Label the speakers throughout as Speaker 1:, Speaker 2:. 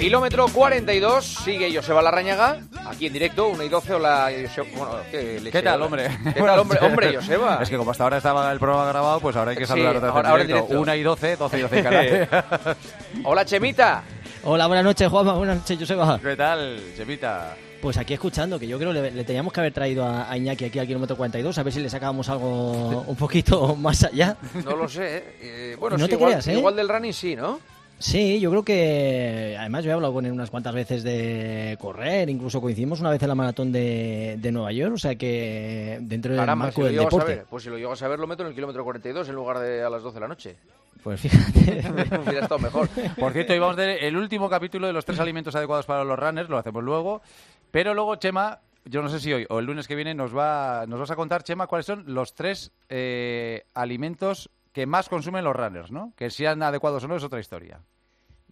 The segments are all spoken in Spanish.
Speaker 1: Kilómetro 42, sigue Joseba Larrañaga, aquí en directo, 1 y 12, hola Joseba. Bueno, ¿qué,
Speaker 2: ¿Qué tal, hombre?
Speaker 1: ¿Qué tal, hombre? Hombre, Joseba.
Speaker 2: Es que como hasta ahora estaba el programa grabado, pues ahora hay que
Speaker 1: Sí,
Speaker 2: saludar otra vez
Speaker 1: ahora-
Speaker 2: en
Speaker 1: ahora en
Speaker 2: directo.
Speaker 1: directo.
Speaker 2: 1 y 12, 12 y 12 en Canarias.
Speaker 1: Hola, Chemita.
Speaker 3: Hola, buenas noches, Juanma. Buenas noches, Joseba.
Speaker 2: ¿Qué tal, Chepita?
Speaker 3: Pues aquí escuchando, que yo creo que le, le teníamos que haber traído a, a Iñaki aquí al kilómetro 42, a ver si le sacábamos algo un poquito más allá.
Speaker 1: No lo sé, ¿eh? Eh, bueno,
Speaker 3: No
Speaker 1: sí,
Speaker 3: te
Speaker 1: igual,
Speaker 3: creas, ¿eh?
Speaker 1: igual del running sí, ¿no?
Speaker 3: Sí, yo creo que. Además, yo he hablado con él unas cuantas veces de correr, incluso coincidimos una vez en la maratón de, de Nueva York, o sea que dentro del
Speaker 1: Caramba, si
Speaker 3: marco
Speaker 1: lo
Speaker 3: del
Speaker 1: llego a
Speaker 3: deporte.
Speaker 1: saber. Pues si lo llego a saber, lo meto en el kilómetro 42 en lugar de a las 12 de la noche.
Speaker 3: Pues fíjate.
Speaker 1: Hubiera estado mejor.
Speaker 2: Por cierto, íbamos de el último capítulo de los tres alimentos adecuados para los runners, lo hacemos luego. Pero luego, Chema, yo no sé si hoy o el lunes que viene nos, va, nos vas a contar, Chema, cuáles son los tres eh, alimentos que más consumen los runners, ¿no? Que sean adecuados o no es otra historia.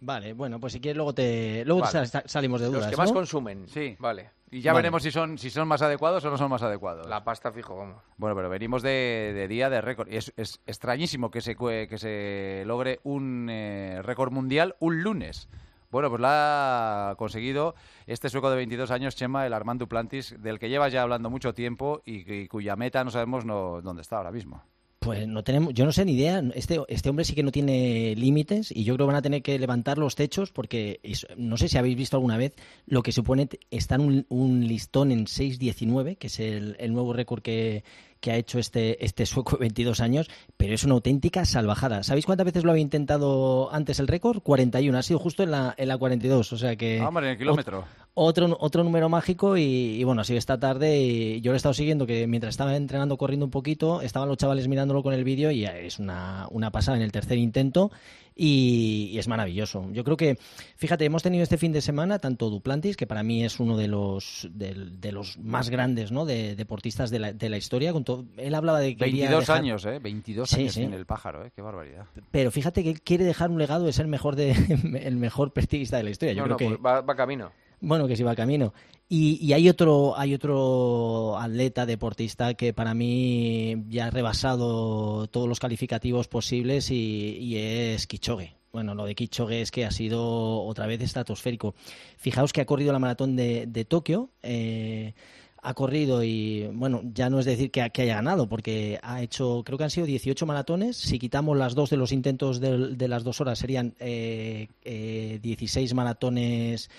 Speaker 3: Vale, bueno, pues si quieres luego te, luego
Speaker 2: Vale.
Speaker 3: salimos de dudas.
Speaker 1: Los que más
Speaker 3: ¿no?
Speaker 1: consumen.
Speaker 2: Sí.
Speaker 1: Vale.
Speaker 2: Y ya
Speaker 3: Vale.
Speaker 2: veremos si son, si son más adecuados o no son más adecuados.
Speaker 1: La pasta fijo, vamos.
Speaker 2: Bueno, pero venimos de, de día de récord. Y es, es extrañísimo que se, cue- que se logre un eh, récord mundial un lunes. Bueno, pues la ha conseguido este sueco de 22 años, Chema, el Armand Duplantis, del que llevas ya hablando mucho tiempo y, que- cuya meta no sabemos no, dónde está ahora mismo.
Speaker 3: Pues no tenemos, yo no sé ni idea. Este, este hombre sí que no tiene límites y yo creo que van a tener que levantar los techos porque no sé si habéis visto alguna vez lo que supone estar un, listón en 6.19, que es el, el nuevo récord que, que ha hecho este, este sueco de 22 años, pero es una auténtica salvajada. ¿Sabéis cuántas veces lo había intentado antes el récord? 41, ha sido justo en la, en la 42, o sea que...
Speaker 2: Ah, hombre, en el kilómetro.
Speaker 3: Otro, otro número mágico y, y bueno, así esta tarde y yo lo he estado siguiendo que mientras estaba entrenando corriendo un poquito, estaban los chavales mirándolo con el vídeo y es una, una pasada en el tercer intento y, y es maravilloso. Yo creo que, fíjate, hemos tenido este fin de semana tanto Duplantis, que para mí es uno de los, del- de, los más grandes ¿no? de deportistas de la, de la historia. Con todo, él hablaba de que quería
Speaker 2: 22
Speaker 3: dejar-
Speaker 2: años, ¿eh? 22
Speaker 3: Sí,
Speaker 2: años
Speaker 3: sí.
Speaker 2: en el pájaro, ¿eh? Qué barbaridad.
Speaker 3: Pero fíjate que él quiere dejar un legado de ser mejor de, el mejor pertiguista de la historia. Yo
Speaker 1: No,
Speaker 3: creo
Speaker 1: no,
Speaker 3: que
Speaker 1: pues va, va camino.
Speaker 3: Bueno, que sí va camino. Y, hay otro, hay otro atleta deportista que para mí ya ha rebasado todos los calificativos posibles y, es Kichogue. Bueno, lo de Kichogue es que ha sido otra vez estratosférico. Fijaos que ha corrido la maratón de, de Tokio. eh, ha corrido y, bueno, ya no es decir que, ha- que haya ganado, porque ha hecho, creo que han sido 18 maratones. Si quitamos las dos de los intentos del- de, las dos horas, serían eh, eh, 16 maratones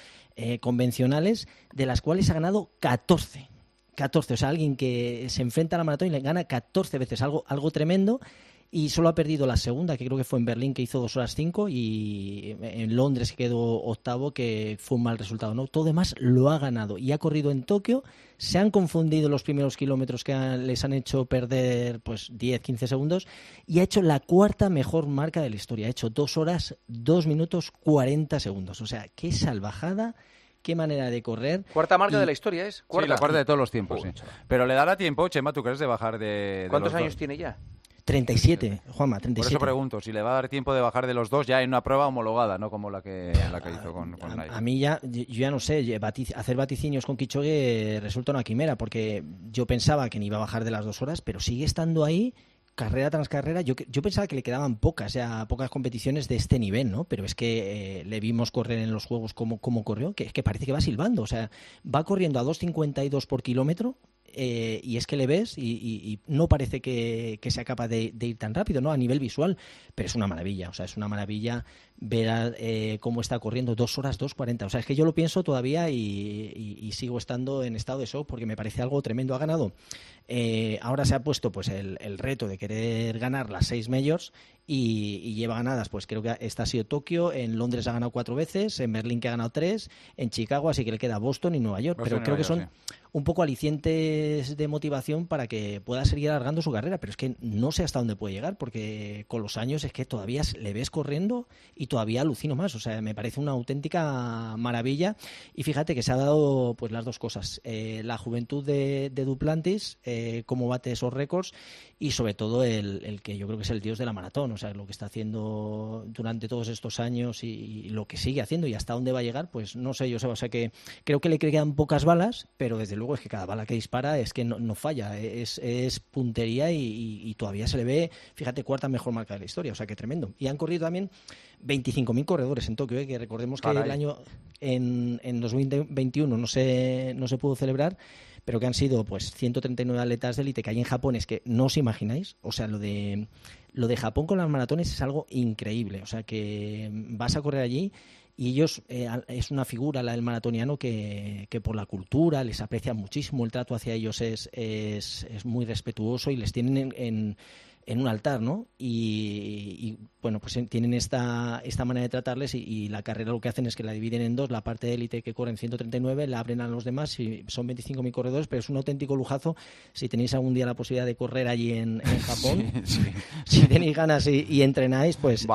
Speaker 3: eh, convencionales, de las cuales ha ganado 14. 14, o sea, alguien que se enfrenta a la maratón y le gana 14 veces, algo, algo tremendo. Y solo ha perdido la segunda, que creo que fue en Berlín, que hizo 2 horas 5, y en Londres, que quedó octavo, que fue un mal resultado. ¿no? Todo demás lo ha ganado y ha corrido en Tokio. Se han confundido los primeros kilómetros que han- les han hecho perder pues 10, 15 segundos y ha hecho la cuarta mejor marca de la historia. Ha hecho 2 horas, 2 minutos, 40 segundos. O sea, qué salvajada, qué manera de correr.
Speaker 1: Cuarta marca
Speaker 3: Y-
Speaker 1: de la historia es.
Speaker 2: Sí, la cuarta de todos los tiempos, sí. Pero le dará tiempo, Chema, ¿tú crees de bajar de, de
Speaker 1: ¿Cuántos
Speaker 2: los
Speaker 1: años
Speaker 2: dos?
Speaker 1: tiene ya?
Speaker 3: 37, Juanma,
Speaker 2: Por
Speaker 3: 37.
Speaker 2: eso pregunto, si le va a dar tiempo de bajar de los dos ya en una prueba homologada, no como la que, la que hizo con, con
Speaker 3: A, a mí ya, yo ya no sé, hacer vaticinios con Kichogue resulta una quimera, porque yo pensaba que ni iba a bajar de las dos horas, pero sigue estando ahí carrera tras carrera. Yo, yo pensaba que le quedaban pocas, ya pocas competiciones de este nivel, ¿no? Pero es que eh, le vimos correr en los juegos como, como corrió, que es que parece que va silbando, o sea, va corriendo a 2.52 por kilómetro. Eh, y es que le ves y, no parece que, que sea capaz de, de ir tan rápido, ¿no? A nivel visual, pero es una maravilla, o sea, es una maravilla ver a, eh, cómo está corriendo dos horas, 2.40. O sea, es que yo lo pienso todavía y, y- y sigo estando en estado de shock porque me parece algo tremendo. Ha ganado. eh, ahora se ha puesto pues el, el reto de querer ganar las seis majors y, y lleva ganadas, pues creo que esta ha sido Tokio, en Londres ha ganado cuatro veces, en Berlín que ha ganado tres, en Chicago, así que le queda Boston y Nueva York.
Speaker 2: Boston
Speaker 3: pero creo
Speaker 2: Nueva
Speaker 3: que son un poco alicientes de motivación para que pueda seguir alargando su carrera, pero es que no sé hasta dónde puede llegar, porque con los años es que todavía le ves corriendo y todavía alucino más, o sea, me parece una auténtica maravilla y fíjate que se ha dado pues las dos cosas, eh, la juventud de, Duplantis, eh, cómo bate esos récords y sobre todo el, que yo creo que es el dios de la maratón, o sea, lo que está haciendo durante todos estos años y, lo que sigue haciendo y hasta dónde va a llegar, pues no sé, yo sé, o sea que creo que le quedan pocas balas, pero desde luego es que cada bala que dispara es que no, falla, es, es puntería y- y todavía se le ve, fíjate, cuarta mejor marca de la historia, o sea que tremendo. Y han corrido también 25.000 corredores en Tokio, ¿eh? que recordemos que el año en, en 2021 no se, no se pudo celebrar, pero que han sido pues 139 atletas de élite que hay en Japón, es que no os imagináis, o sea, lo de lo de Japón con las maratones es algo increíble, o sea, que vas a correr allí y ellos eh, es una figura la del maratoniano que, que, por la cultura les aprecia muchísimo el trato hacia ellos es, es, es muy respetuoso y les tienen en en un altar, ¿no? Y, bueno, pues tienen esta, esta manera de tratarles y, la carrera lo que hacen es que la dividen en dos, la parte de élite que corren 139, la abren a los demás, y son 25.000 corredores, pero es un auténtico lujazo si tenéis algún día la posibilidad de correr allí en, Japón. Si tenéis ganas y, entrenáis, pues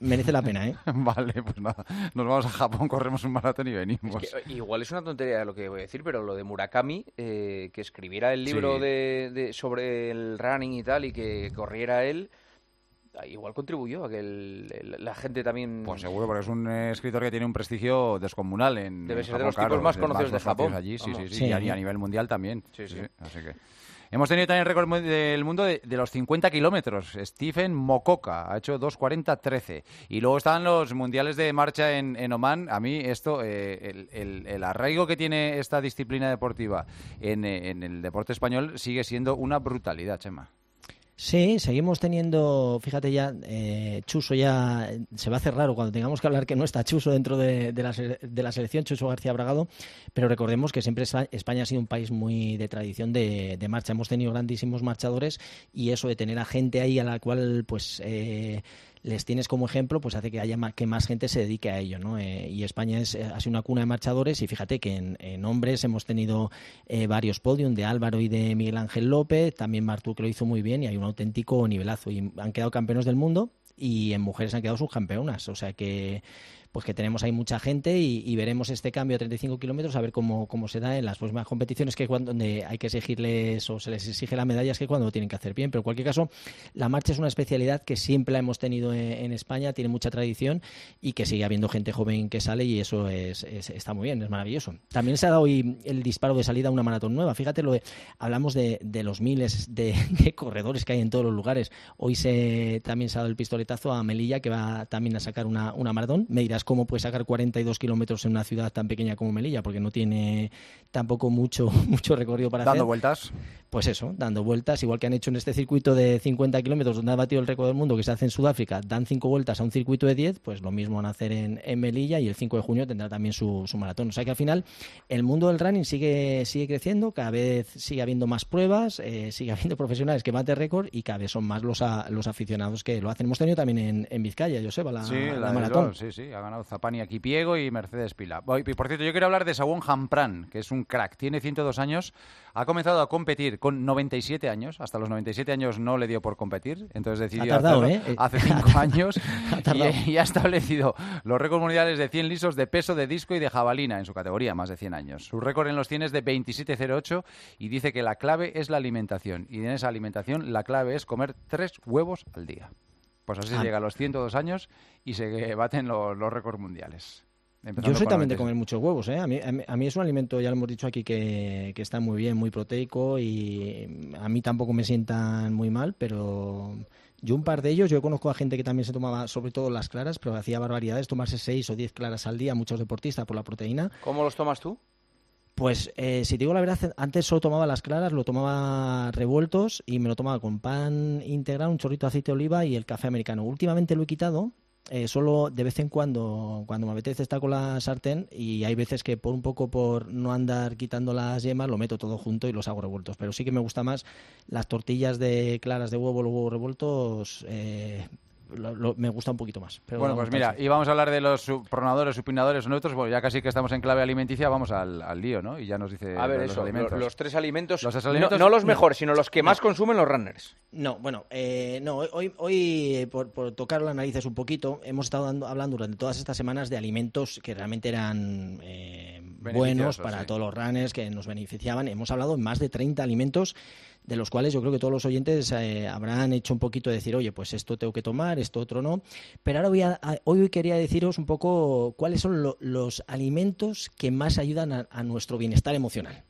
Speaker 3: merece la pena, ¿eh?
Speaker 2: Vale, pues nada, nos vamos a Japón, corremos un maratón y venimos.
Speaker 1: igual es una tontería lo que voy a decir, pero lo de Murakami, eh, que escribiera el libro de, sobre el running y tal, y que corriera él, igual contribuyó a que la gente también...
Speaker 2: Pues seguro, porque es un escritor que tiene un prestigio descomunal en
Speaker 1: Debe ser de los tipos más conocidos de Japón.
Speaker 2: Allí, sí, sí, sí, y a, nivel mundial también. Sí, sí. Así que... Hemos tenido también el récord del mundo de, los 50 kilómetros. Stephen Mokoka ha hecho 2.40.13. Y luego están los mundiales de marcha en, en Oman. A mí esto, eh, el, arraigo que tiene esta disciplina deportiva en, en el deporte español sigue siendo una brutalidad, Chema.
Speaker 3: Sí, seguimos teniendo, fíjate ya, eh, Chuso ya se va a hacer raro cuando tengamos que hablar que no está Chuso dentro de, la, de la, selección, Chuso García Bragado, pero recordemos que siempre España ha sido un país muy de tradición de, marcha. Hemos tenido grandísimos marchadores y eso de tener a gente ahí a la cual pues eh, les tienes como ejemplo, pues hace que haya más, que más gente se dedique a ello, ¿no? Eh, y España es ha sido una cuna de marchadores y fíjate que en, hombres hemos tenido eh, varios podios de Álvaro y de Miguel Ángel López, también Martú que lo hizo muy bien y hay un auténtico nivelazo y han quedado campeones del mundo y en mujeres han quedado subcampeonas, o sea que pues que tenemos ahí mucha gente y, veremos este cambio a 35 kilómetros a ver cómo, cómo se da en las próximas competiciones que cuando donde hay que exigirles o se les exige la medalla es que cuando lo tienen que hacer bien. Pero en cualquier caso, la marcha es una especialidad que siempre la hemos tenido en, España, tiene mucha tradición y que sigue habiendo gente joven que sale y eso es, está muy bien, es maravilloso. También se ha dado hoy el disparo de salida a una maratón nueva. Fíjate, lo hablamos de, los miles de, corredores que hay en todos los lugares. Hoy se también se ha dado el pistoletazo a Melilla que va también a sacar una, una maratón. Me dirás cómo puede sacar 42 kilómetros en una ciudad tan pequeña como Melilla, porque no tiene tampoco mucho, mucho recorrido para
Speaker 2: hacer.
Speaker 3: ¿Dando
Speaker 2: vueltas?
Speaker 3: Pues eso, dando vueltas, igual que han hecho en este circuito de 50 kilómetros donde ha batido el récord del mundo que se hace en Sudáfrica, dan cinco vueltas a un circuito de 10, pues lo mismo van a hacer en, Melilla y el 5 de junio tendrá también su, maratón. O sea que al final el mundo del running sigue, sigue creciendo, cada vez sigue habiendo más pruebas, eh, sigue habiendo profesionales que baten récord y cada vez son más los, los aficionados que lo hacen. Hemos tenido también en, en Vizcaya, Joseba, la,
Speaker 2: sí,
Speaker 3: la, maratón.
Speaker 2: sí, sí, ha ganado Zapani aquí Piego y Mercedes Pila. Y por cierto, yo quiero hablar de Saúl Jampran, que es un crack, tiene 102 años, ha comenzado a competir con 97 años, hasta los 97 años no le dio por competir, entonces decidió hacerlo ¿eh? hace 5 años y, ha establecido los récords mundiales de 100 lisos de peso de disco y de jabalina en su categoría, más de 100 años. Su récord en los 100 es de 27.08 y dice que la clave es la alimentación y en esa alimentación la clave es comer tres huevos al día. Pues así ah. llega a los 102 años y se baten los, récords mundiales.
Speaker 3: Yo soy también de comer muchos huevos, ¿eh? A mí, a mí, es un alimento, ya lo hemos dicho aquí, que, que, está muy bien, muy proteico y a mí tampoco me sientan muy mal, pero yo un par de ellos, yo conozco a gente que también se tomaba sobre todo las claras, pero hacía barbaridades, tomarse seis o diez claras al día, muchos deportistas por la proteína.
Speaker 1: ¿Cómo los tomas tú?
Speaker 3: Pues eh, si te digo la verdad, antes solo tomaba las claras, lo tomaba revueltos y me lo tomaba con pan integral, un chorrito de aceite de oliva y el café americano. Últimamente lo he quitado, eh, solo de vez en cuando, cuando me apetece estar con la sartén y hay veces que por un poco por no andar quitando las yemas lo meto todo junto y los hago revueltos. Pero sí que me gusta más las tortillas de claras de huevo, los huevos revueltos, eh, me gusta un poquito más.
Speaker 2: bueno, pues mira, y vamos a hablar de los pronadores, supinadores neutros. Bueno, ya casi que estamos en clave alimenticia, vamos al, lío, ¿no? Y ya nos dice
Speaker 1: a ver, los, alimentos. Los, tres alimentos, no, los mejores, sino los que más consumen los runners.
Speaker 3: No, bueno, eh, no, hoy, hoy por, tocar las narices un poquito, hemos estado hablando durante todas estas semanas de alimentos que realmente eran eh, buenos para todos los runners, que nos beneficiaban. Hemos hablado de más de 30 alimentos de los cuales yo creo que todos los oyentes eh, habrán hecho un poquito de decir, oye, pues esto tengo que tomar, esto otro no. Pero ahora voy a, hoy quería deciros un poco cuáles son los alimentos que más ayudan a, nuestro bienestar emocional.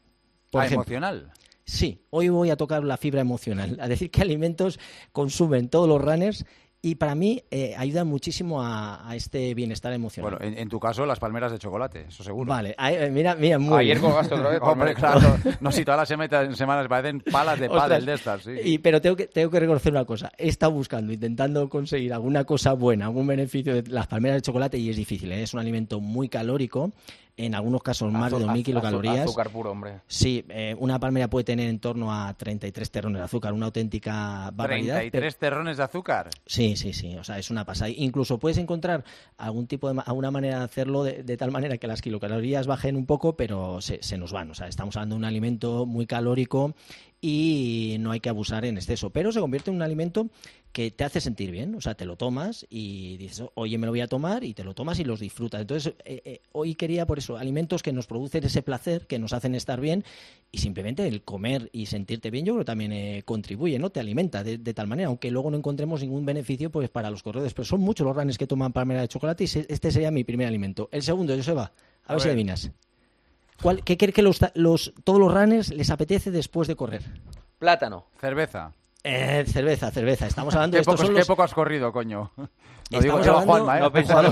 Speaker 2: Por ¿Ah, emocional?
Speaker 3: Sí, hoy voy a tocar la fibra emocional, a decir qué alimentos consumen todos los runners y para mí eh, ayuda muchísimo a, este bienestar emocional.
Speaker 2: Bueno, en, tu caso, las palmeras de chocolate, eso seguro.
Speaker 3: Vale, eh, mira, mira, muy
Speaker 1: Ayer colgaste otra vez.
Speaker 2: Hombre, claro. No, si todas las semanas parecen palas de pádel de estas, sí.
Speaker 3: Y, pero tengo que, tengo que reconocer una cosa. He estado buscando, intentando conseguir alguna cosa buena, algún beneficio de las palmeras de chocolate y es difícil. ¿eh? Es un alimento muy calórico en algunos casos más de 2.000 kilocalorías.
Speaker 1: Azúcar puro, hombre.
Speaker 3: Sí, eh, una palmera puede tener en torno a 33 terrones de azúcar, una auténtica barbaridad.
Speaker 2: ¿33 terrones de azúcar?
Speaker 3: Sí, sí, sí, o sea, es una pasada. Incluso puedes encontrar algún tipo de, alguna manera de hacerlo de, tal manera que las kilocalorías bajen un poco, pero se, se nos van. O sea, estamos hablando de un alimento muy calórico y no hay que abusar en exceso, pero se convierte en un alimento que te hace sentir bien, o sea, te lo tomas y dices, oye, me lo voy a tomar y te lo tomas y los disfrutas. Entonces, eh, eh, hoy quería por eso, alimentos que nos producen ese placer, que nos hacen estar bien y simplemente el comer y sentirte bien, yo creo que también eh, contribuye, ¿no? Te alimenta de, tal manera, aunque luego no encontremos ningún beneficio pues para los corredores, pero son muchos los ranes que toman palmera de chocolate y este sería mi primer alimento. El segundo, Joseba, a, a ver, si adivinas. ¿Cuál, ¿Qué crees que los, todos los runners les apetece después de correr?
Speaker 1: Plátano.
Speaker 2: Cerveza.
Speaker 3: Eh, cerveza, cerveza. Estamos hablando de estos
Speaker 2: son
Speaker 3: ¿Qué
Speaker 2: poco has corrido, coño?
Speaker 3: No, digo, Juanma,
Speaker 1: ¿eh? no, pensaba,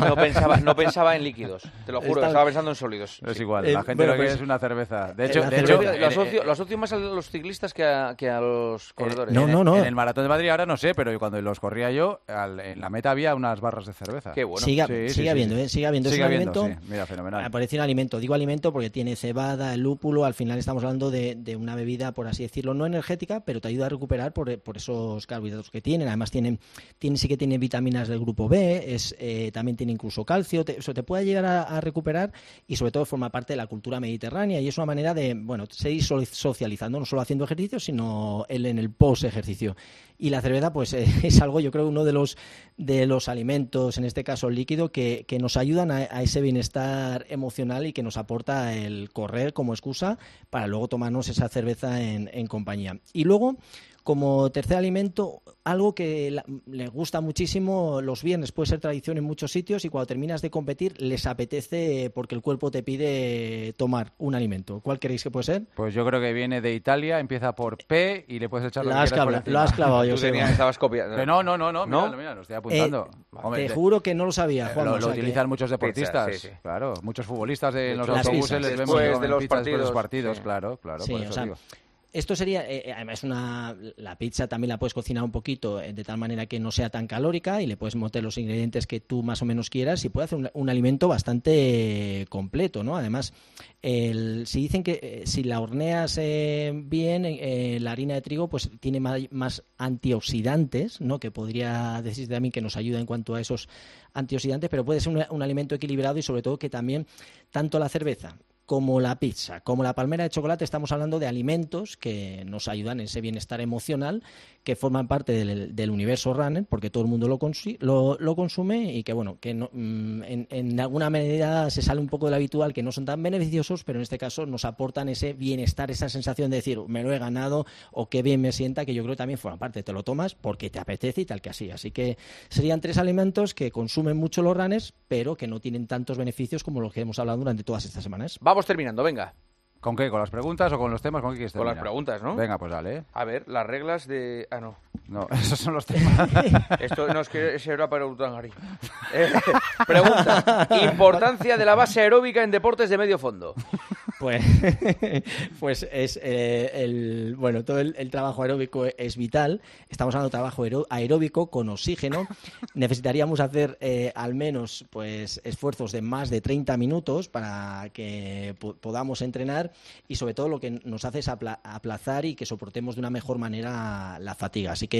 Speaker 1: no, pensaba, en líquidos, te lo juro, estaba pensando en sólidos.
Speaker 2: Es igual, la gente lo que pues, es una cerveza. De hecho,
Speaker 1: de hecho lo, asocio, lo, asocio, más a los ciclistas que a, que a los corredores.
Speaker 3: no, no, no.
Speaker 2: En el Maratón de Madrid ahora no sé, pero cuando los corría yo, en la meta había unas barras de cerveza.
Speaker 3: Qué bueno. Sigue, sigue habiendo, ¿eh? Sigue habiendo. Sigue alimento.
Speaker 2: Mira, fenomenal.
Speaker 3: Aparece un alimento. Digo alimento porque tiene cebada, el lúpulo. Al final estamos hablando de, de, una bebida, por así decirlo, no energética, pero te ayuda a recuperar por, por esos carbohidratos que tienen. Además, tienen, tiene, sí que tiene vitaminas del grupo B, es eh, también tiene incluso calcio, eso te puede llegar a, recuperar y sobre todo forma parte de la cultura mediterránea y es una manera de, bueno, seguir socializando, no solo haciendo ejercicio, sino el, en el post-ejercicio. Y la cerveza, pues eh, es algo, yo creo, uno de los, de los alimentos, en este caso el líquido, que, que nos ayudan a, ese bienestar emocional y que nos aporta el correr como excusa para luego tomarnos esa cerveza en compañía. Y luego, como tercer alimento, algo que les gusta muchísimo los viernes, puede ser tradición en muchos sitios y cuando terminas de competir les apetece porque el cuerpo te pide tomar un alimento. ¿Cuál queréis que puede ser?
Speaker 2: Pues yo creo que viene de Italia, empieza por P y le puedes echar lo,
Speaker 3: que has Lo has clavado, yo
Speaker 1: sé. estabas copiando.
Speaker 2: no, no, no, no, ¿No? Mira, lo estoy apuntando.
Speaker 3: Eh, te juro que no lo sabía, Juan.
Speaker 2: Lo, utilizan muchos deportistas, claro, muchos futbolistas de los autobuses les vemos
Speaker 1: de los partidos,
Speaker 2: los partidos, claro, claro, por eso digo.
Speaker 3: Esto sería, eh, eh, además, una, la pizza también la puedes cocinar un poquito eh, de tal manera que no sea tan calórica y le puedes meter los ingredientes que tú más o menos quieras y puede hacer un, alimento bastante completo, ¿no? Además, el, si dicen que si la horneas bien, la harina de trigo pues tiene más, antioxidantes, ¿no? Que podría decir también que nos ayuda en cuanto a esos antioxidantes, pero puede ser un alimento equilibrado y sobre todo que también tanto la cerveza como la pizza, como la palmera de chocolate, estamos hablando de alimentos que nos ayudan en ese bienestar emocional, que forman parte del, universo runner, porque todo el mundo lo, lo, consume y que, bueno, que mm, en, alguna medida se sale un poco de lo habitual, que no son tan beneficiosos, pero en este caso nos aportan ese bienestar, esa sensación de decir, me lo he ganado o qué bien me sienta, que yo creo que también forma parte. Te lo tomas porque te apetece y tal que así. Así que serían tres alimentos que consumen mucho los runners, pero que no tienen tantos beneficios como los que hemos hablado durante todas estas semanas.
Speaker 1: Vamos terminando, venga.
Speaker 2: ¿Con qué? ¿Con las preguntas o con los temas? ¿Con qué quieres
Speaker 1: Con las preguntas, ¿no?
Speaker 2: Venga, pues dale. ¿eh?
Speaker 1: A ver, las reglas de... Ah, no.
Speaker 2: No, esos son los temas.
Speaker 1: Esto no es que ese era para Utangari. Eh, pregunta. Importancia de la base aeróbica en deportes de medio fondo.
Speaker 3: Pues, pues es eh, el bueno todo el, trabajo aeróbico es vital. Estamos hablando de trabajo aeróbico con oxígeno. Necesitaríamos hacer eh, al menos pues esfuerzos de más de 30 minutos para que podamos entrenar y sobre todo lo que nos hace es aplazar y que soportemos de una mejor manera la fatiga. Así que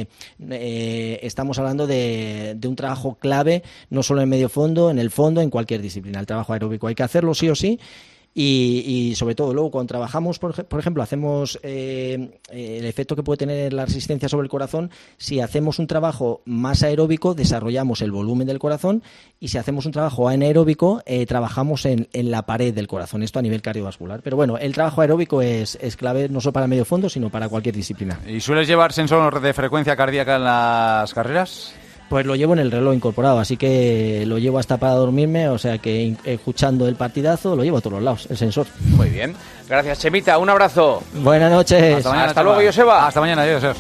Speaker 3: eh, estamos hablando de, de un trabajo clave no solo en medio fondo, en el fondo, en cualquier disciplina. El trabajo aeróbico hay que hacerlo sí o sí y, sobre todo, luego cuando trabajamos, por, ejemplo, hacemos eh, el efecto que puede tener la resistencia sobre el corazón, si hacemos un trabajo más aeróbico, desarrollamos el volumen del corazón y si hacemos un trabajo anaeróbico, eh, trabajamos en, en, la pared del corazón, esto a nivel cardiovascular. Pero bueno, el trabajo aeróbico es, es clave no solo para medio fondo, sino para cualquier disciplina.
Speaker 2: ¿Y sueles llevar sensor de frecuencia cardíaca en las carreras?
Speaker 3: Pues lo llevo en el reloj incorporado, así que lo llevo hasta para dormirme, o sea que escuchando el partidazo lo llevo a todos los lados, el sensor.
Speaker 1: Muy bien. Gracias, Chemita. Un abrazo.
Speaker 3: Buenas noches.
Speaker 1: Hasta, mañana, Hasta luego, Joseba.
Speaker 2: Hasta mañana, adiós.